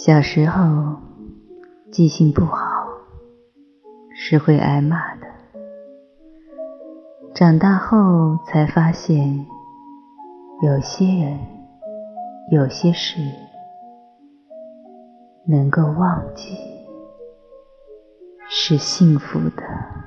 小时候记性不好是会挨骂的。长大后才发现有些人有些事能够忘记是幸福的。